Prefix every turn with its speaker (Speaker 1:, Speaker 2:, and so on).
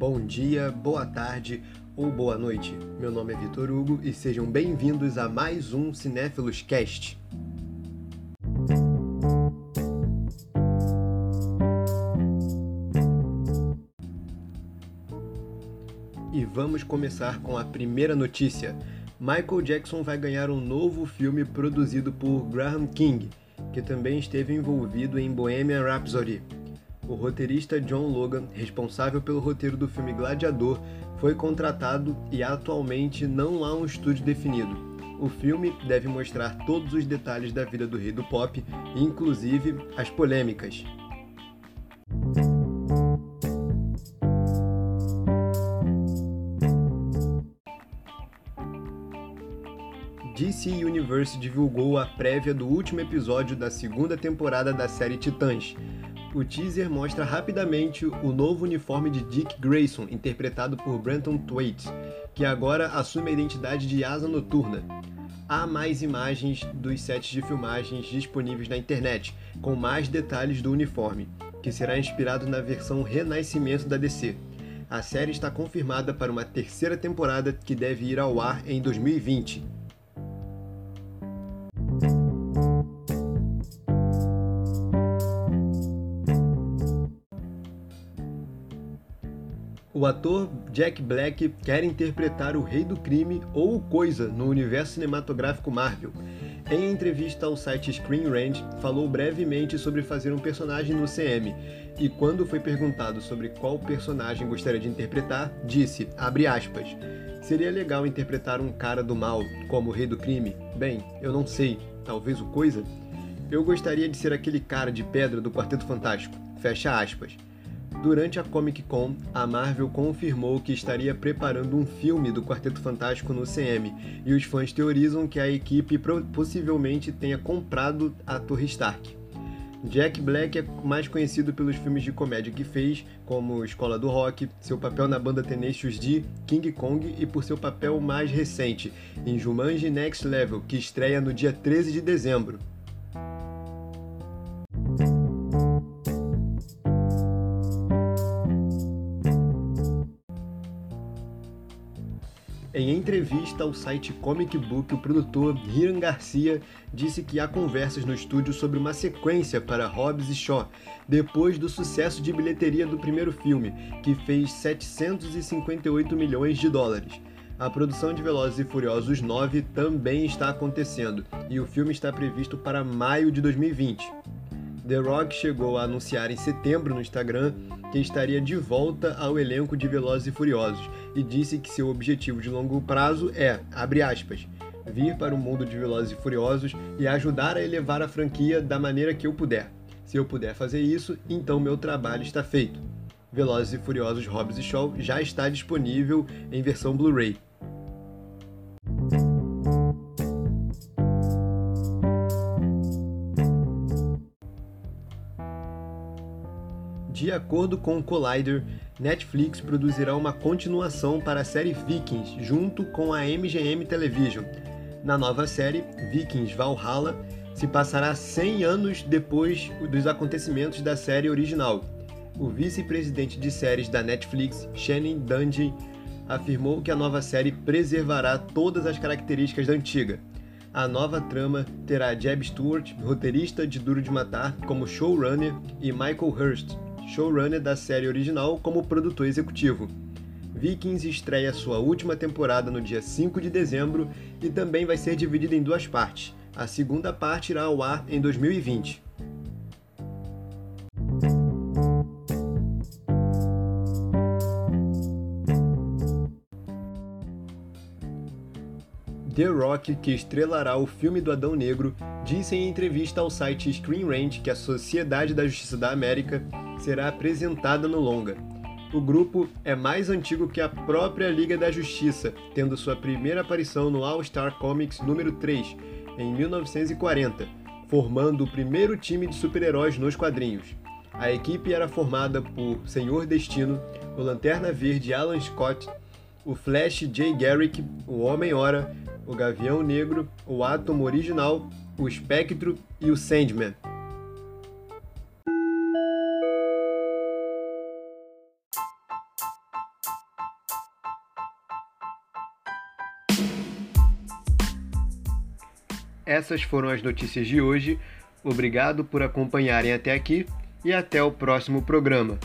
Speaker 1: bom dia, boa tarde ou boa noite. Meu nome é Vitor Hugo e sejam bem-vindos a mais um Cinéfilos Cast. E vamos começar com a primeira notícia. Michael Jackson vai ganhar um novo filme produzido por Graham King, que também esteve envolvido em Bohemian Rhapsody. O roteirista John Logan, responsável pelo roteiro do filme Gladiador, foi contratado e atualmente não há um estúdio definido. O filme deve mostrar todos os detalhes da vida do rei do pop, inclusive as polêmicas. DC Universe divulgou a prévia do último episódio da segunda temporada da série Titãs, o teaser mostra rapidamente o novo uniforme de Dick Grayson, interpretado por Brenton Thwaites, que agora assume a identidade de Asa Noturna. Há mais imagens dos sets de filmagens disponíveis na internet, com mais detalhes do uniforme, que será inspirado na versão Renascimento da DC. A série está confirmada para uma terceira temporada que deve ir ao ar em 2020. O ator Jack Black quer interpretar o Rei do Crime ou o Coisa no universo cinematográfico Marvel. Em entrevista ao site Screen Rant, falou brevemente sobre fazer um personagem no CM e quando foi perguntado sobre qual personagem gostaria de interpretar, disse, aspas, Seria legal interpretar um cara do mal, como o Rei do Crime? Bem, eu não sei, talvez o Coisa? Eu gostaria de ser aquele cara de pedra do Quarteto Fantástico. Fecha aspas. Durante a Comic Con, a Marvel confirmou que estaria preparando um filme do Quarteto Fantástico no CM, e os fãs teorizam que a equipe possivelmente tenha comprado a Torre Stark. Jack Black é mais conhecido pelos filmes de comédia que fez, como Escola do Rock, seu papel na banda Tenacious D, King Kong e por seu papel mais recente em Jumanji Next Level, que estreia no dia 13 de dezembro. Em entrevista ao site Comic Book, o produtor Hiram Garcia disse que há conversas no estúdio sobre uma sequência para Hobbs e Shaw, depois do sucesso de bilheteria do primeiro filme, que fez 758 milhões de dólares. A produção de Velozes e Furiosos 9 também está acontecendo, e o filme está previsto para maio de 2020. The Rock chegou a anunciar em setembro no Instagram que estaria de volta ao elenco de Velozes e Furiosos e disse que seu objetivo de longo prazo é, abre aspas, vir para o mundo de Velozes e Furiosos e ajudar a elevar a franquia da maneira que eu puder. Se eu puder fazer isso, então meu trabalho está feito. Velozes e Furiosos Hobbs e Shaw já está disponível em versão Blu-ray. De acordo com o Collider, Netflix produzirá uma continuação para a série Vikings junto com a MGM Television. Na nova série, Vikings Valhalla, se passará 100 anos depois dos acontecimentos da série original. O vice-presidente de séries da Netflix, Shannon Dungey, afirmou que a nova série preservará todas as características da antiga. A nova trama terá Jeb Stewart, roteirista de Duro de Matar, como showrunner, e Michael Hurst, showrunner da série original, como produtor executivo. Vikings estreia sua última temporada no dia 5 de dezembro e também vai ser dividida em duas partes. A segunda parte irá ao ar em 2020. The Rock, que estrelará o filme do Adão Negro, disse em entrevista ao site Screen Rant que a Sociedade da Justiça da América será apresentada no longa. O grupo é mais antigo que a própria Liga da Justiça, tendo sua primeira aparição no All Star Comics número 3, em 1940, formando o primeiro time de super-heróis nos quadrinhos. A equipe era formada por Senhor Destino, o Lanterna Verde Alan Scott, o Flash Jay Garrick, o Homem-Hora, o Gavião Negro, o Átomo Original, o Espectro e o Sandman. Essas foram as notícias de hoje. Obrigado por acompanharem até aqui e até o próximo programa.